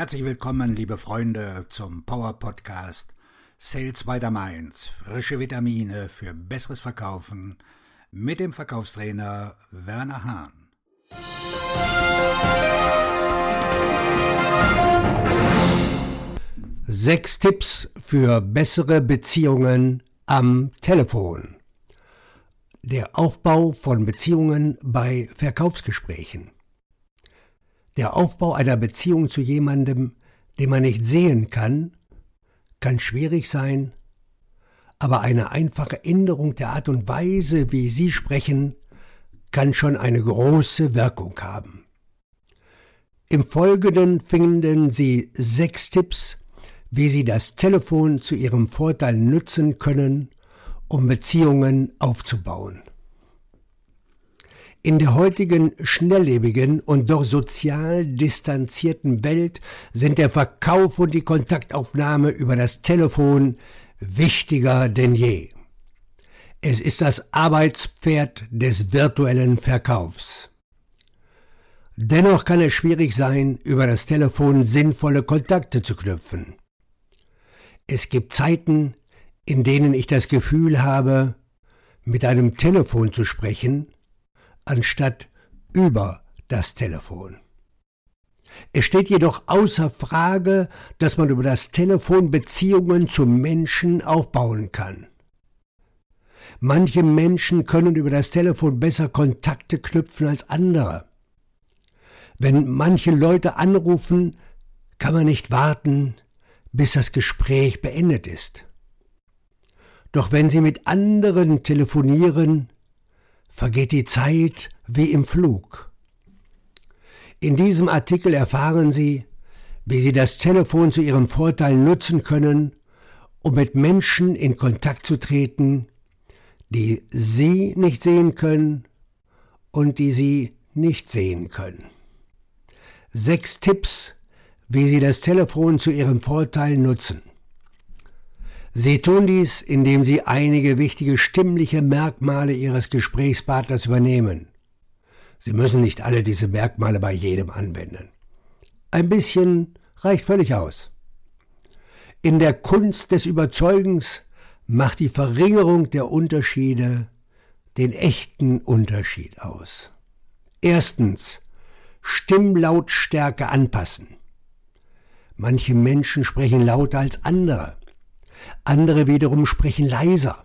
Herzlich willkommen, liebe Freunde, zum Power Podcast Sales by the Mainz. Frische Vitamine für besseres Verkaufen mit dem Verkaufstrainer Werner Hahn. Sechs Tipps für bessere Beziehungen am Telefon. Der Aufbau von Beziehungen bei Verkaufsgesprächen. Der Aufbau einer Beziehung zu jemandem, den man nicht sehen kann, kann schwierig sein, aber eine einfache Änderung der Art und Weise, wie Sie sprechen, kann schon eine große Wirkung haben. Im Folgenden finden Sie sechs Tipps, wie Sie das Telefon zu Ihrem Vorteil nutzen können, um Beziehungen aufzubauen. In der heutigen schnelllebigen und doch sozial distanzierten Welt sind der Verkauf und die Kontaktaufnahme über das Telefon wichtiger denn je. Es ist das Arbeitspferd des virtuellen Verkaufs. Dennoch kann es schwierig sein, über das Telefon sinnvolle Kontakte zu knüpfen. Es gibt Zeiten, in denen ich das Gefühl habe, mit einem Telefon zu sprechen, anstatt über das Telefon. Es steht jedoch außer Frage, dass man über das Telefon Beziehungen zu Menschen aufbauen kann. Manche Menschen können über das Telefon besser Kontakte knüpfen als andere. Wenn manche Leute anrufen, kann man nicht warten, bis das Gespräch beendet ist. Doch wenn sie mit anderen telefonieren, vergeht die Zeit wie im Flug. In diesem Artikel erfahren Sie, wie Sie das Telefon zu Ihrem Vorteil nutzen können, um mit Menschen in Kontakt zu treten, die Sie nicht sehen können und die Sie nicht sehen können. Sechs Tipps, wie Sie das Telefon zu Ihrem Vorteil nutzen. Sie tun dies, indem Sie einige wichtige stimmliche Merkmale Ihres Gesprächspartners übernehmen. Sie müssen nicht alle diese Merkmale bei jedem anwenden. Ein bisschen reicht völlig aus. In der Kunst des Überzeugens macht die Verringerung der Unterschiede den echten Unterschied aus. Erstens Stimmlautstärke anpassen. Manche Menschen sprechen lauter als andere andere wiederum sprechen leiser.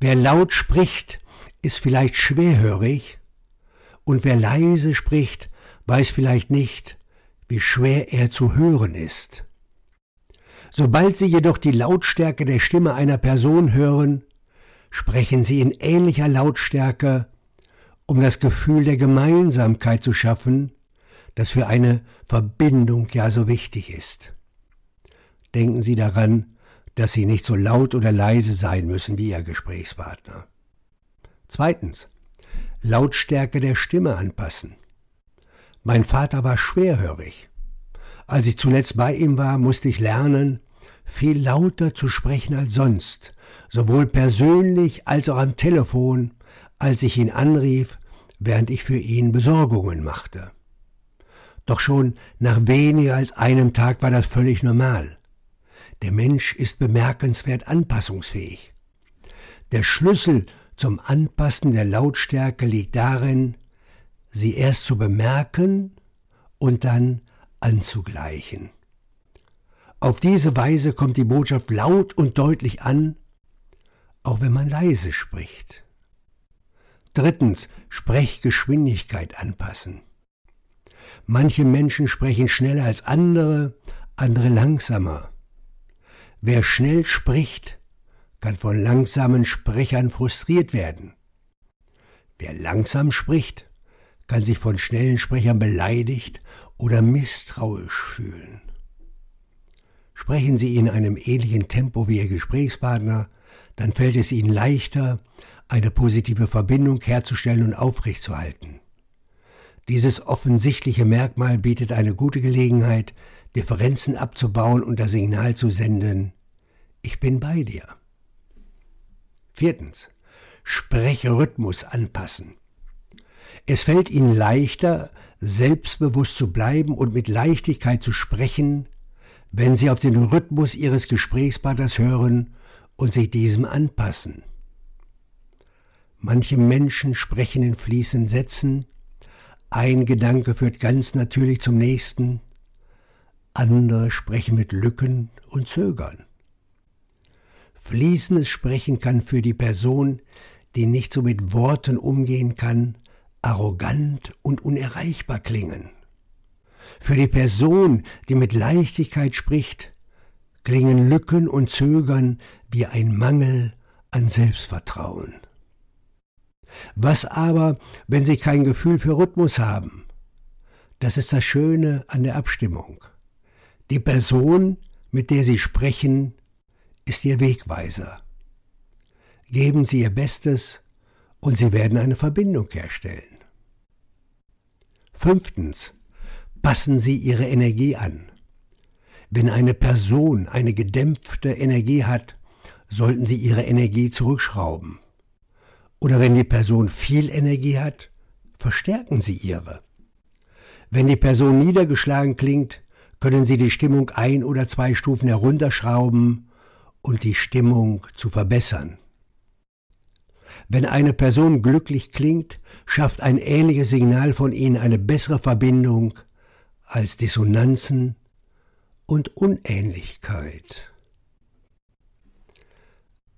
Wer laut spricht, ist vielleicht schwerhörig, und wer leise spricht, weiß vielleicht nicht, wie schwer er zu hören ist. Sobald Sie jedoch die Lautstärke der Stimme einer Person hören, sprechen Sie in ähnlicher Lautstärke, um das Gefühl der Gemeinsamkeit zu schaffen, das für eine Verbindung ja so wichtig ist. Denken Sie daran, dass Sie nicht so laut oder leise sein müssen wie Ihr Gesprächspartner. Zweitens. Lautstärke der Stimme anpassen. Mein Vater war schwerhörig. Als ich zuletzt bei ihm war, musste ich lernen, viel lauter zu sprechen als sonst, sowohl persönlich als auch am Telefon, als ich ihn anrief, während ich für ihn Besorgungen machte. Doch schon nach weniger als einem Tag war das völlig normal. Der Mensch ist bemerkenswert anpassungsfähig. Der Schlüssel zum Anpassen der Lautstärke liegt darin, sie erst zu bemerken und dann anzugleichen. Auf diese Weise kommt die Botschaft laut und deutlich an, auch wenn man leise spricht. Drittens, Sprechgeschwindigkeit anpassen. Manche Menschen sprechen schneller als andere, andere langsamer. Wer schnell spricht, kann von langsamen Sprechern frustriert werden. Wer langsam spricht, kann sich von schnellen Sprechern beleidigt oder misstrauisch fühlen. Sprechen Sie in einem ähnlichen Tempo wie Ihr Gesprächspartner, dann fällt es Ihnen leichter, eine positive Verbindung herzustellen und aufrechtzuerhalten. Dieses offensichtliche Merkmal bietet eine gute Gelegenheit, Differenzen abzubauen und das Signal zu senden, ich bin bei dir. Viertens. Sprechrhythmus anpassen. Es fällt ihnen leichter, selbstbewusst zu bleiben und mit Leichtigkeit zu sprechen, wenn sie auf den Rhythmus ihres Gesprächspartners hören und sich diesem anpassen. Manche Menschen sprechen in fließenden Sätzen, ein Gedanke führt ganz natürlich zum nächsten, andere sprechen mit Lücken und Zögern. Fließendes Sprechen kann für die Person, die nicht so mit Worten umgehen kann, arrogant und unerreichbar klingen. Für die Person, die mit Leichtigkeit spricht, klingen Lücken und Zögern wie ein Mangel an Selbstvertrauen. Was aber, wenn Sie kein Gefühl für Rhythmus haben? Das ist das Schöne an der Abstimmung. Die Person, mit der Sie sprechen, ist Ihr Wegweiser. Geben Sie Ihr Bestes und Sie werden eine Verbindung herstellen. Fünftens. Passen Sie Ihre Energie an. Wenn eine Person eine gedämpfte Energie hat, sollten Sie Ihre Energie zurückschrauben. Oder wenn die Person viel Energie hat, verstärken Sie ihre. Wenn die Person niedergeschlagen klingt, können Sie die Stimmung ein oder zwei Stufen herunterschrauben und die Stimmung zu verbessern. Wenn eine Person glücklich klingt, schafft ein ähnliches Signal von ihnen eine bessere Verbindung als Dissonanzen und Unähnlichkeit.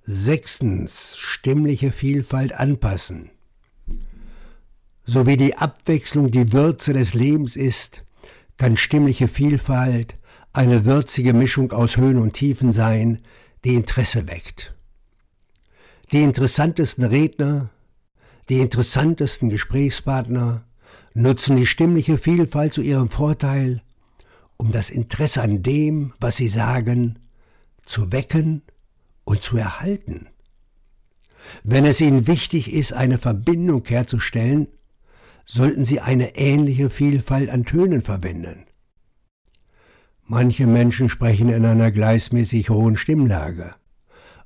Sechstens stimmliche Vielfalt anpassen. So wie die Abwechslung die Würze des Lebens ist, kann stimmliche Vielfalt eine würzige Mischung aus Höhen und Tiefen sein, die Interesse weckt. Die interessantesten Redner, die interessantesten Gesprächspartner nutzen die stimmliche Vielfalt zu ihrem Vorteil, um das Interesse an dem, was sie sagen, zu wecken und zu erhalten. Wenn es Ihnen wichtig ist, eine Verbindung herzustellen, sollten Sie eine ähnliche Vielfalt an Tönen verwenden. Manche Menschen sprechen in einer gleichmäßig hohen Stimmlage,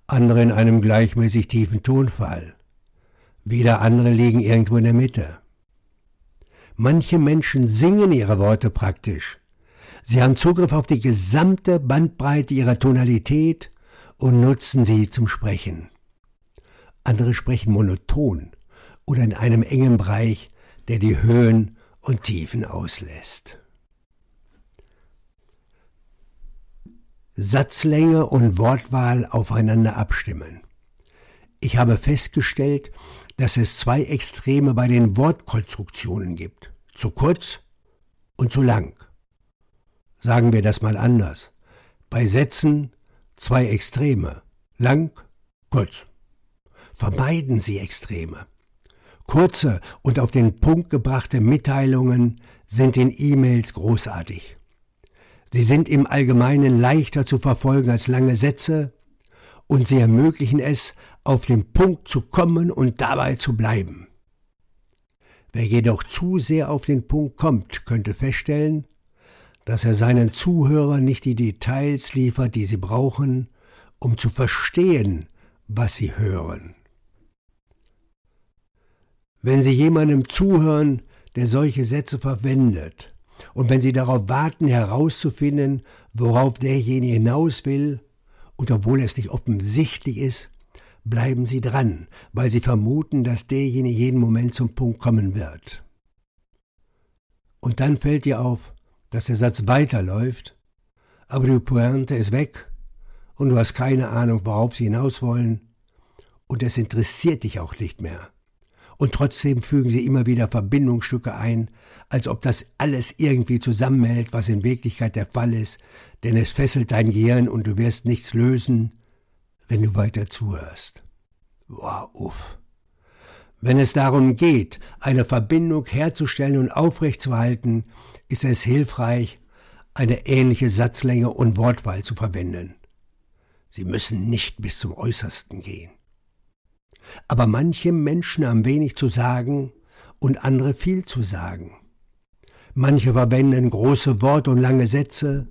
andere in einem gleichmäßig tiefen Tonfall. Wieder andere liegen irgendwo in der Mitte. Manche Menschen singen ihre Worte praktisch. Sie haben Zugriff auf die gesamte Bandbreite ihrer Tonalität und nutzen sie zum Sprechen. Andere sprechen monoton oder in einem engen Bereich, der die Höhen und Tiefen auslässt. Satzlänge und Wortwahl aufeinander abstimmen. Ich habe festgestellt, dass es zwei Extreme bei den Wortkonstruktionen gibt. Zu kurz und zu lang. Sagen wir das mal anders. Bei Sätzen zwei Extreme, lang, kurz. Vermeiden Sie Extreme. Kurze und auf den Punkt gebrachte Mitteilungen sind in E-Mails großartig. Sie sind im Allgemeinen leichter zu verfolgen als lange Sätze und sie ermöglichen es, auf den Punkt zu kommen und dabei zu bleiben. Wer jedoch zu sehr auf den Punkt kommt, könnte feststellen, dass er seinen Zuhörern nicht die Details liefert, die sie brauchen, um zu verstehen, was sie hören. Wenn Sie jemandem zuhören, der solche Sätze verwendet, und wenn Sie darauf warten, herauszufinden, worauf derjenige hinaus will, und obwohl es nicht offensichtlich ist, bleiben Sie dran, weil Sie vermuten, dass derjenige jeden Moment zum Punkt kommen wird. Und dann fällt dir auf, dass der Satz weiterläuft, aber die Pointe ist weg und du hast keine Ahnung, worauf sie hinaus wollen und es interessiert dich auch nicht mehr. Und trotzdem fügen sie immer wieder Verbindungsstücke ein, als ob das alles irgendwie zusammenhält, was in Wirklichkeit der Fall ist, denn es fesselt dein Gehirn und du wirst nichts lösen, wenn du weiter zuhörst. Wow, uff. Wenn es darum geht, eine Verbindung herzustellen und aufrechtzuerhalten, ist es hilfreich, eine ähnliche Satzlänge und Wortwahl zu verwenden. Sie müssen nicht bis zum Äußersten gehen. Aber manche Menschen haben wenig zu sagen und andere viel zu sagen. Manche verwenden große Worte und lange Sätze,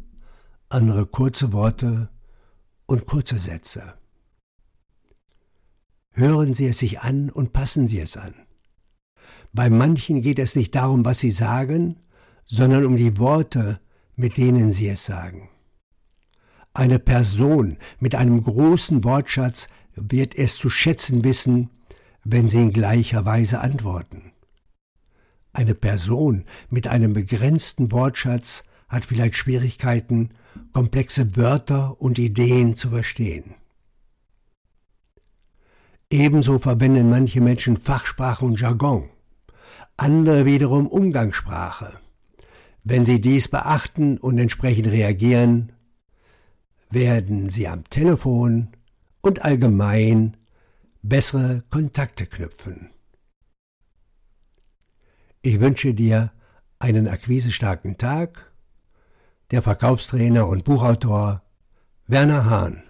andere kurze Worte und kurze Sätze. Hören Sie es sich an und passen Sie es an. Bei manchen geht es nicht darum, was sie sagen, sondern um die Worte, mit denen sie es sagen. Eine Person mit einem großen Wortschatz wird es zu schätzen wissen, wenn sie in gleicher Weise antworten. Eine Person mit einem begrenzten Wortschatz hat vielleicht Schwierigkeiten, komplexe Wörter und Ideen zu verstehen. Ebenso verwenden manche Menschen Fachsprache und Jargon, andere wiederum Umgangssprache. Wenn sie dies beachten und entsprechend reagieren, werden sie am Telefon und allgemein bessere Kontakte knüpfen. Ich wünsche dir einen akquisestarken Tag. Der Verkaufstrainer und Buchautor Werner Hahn.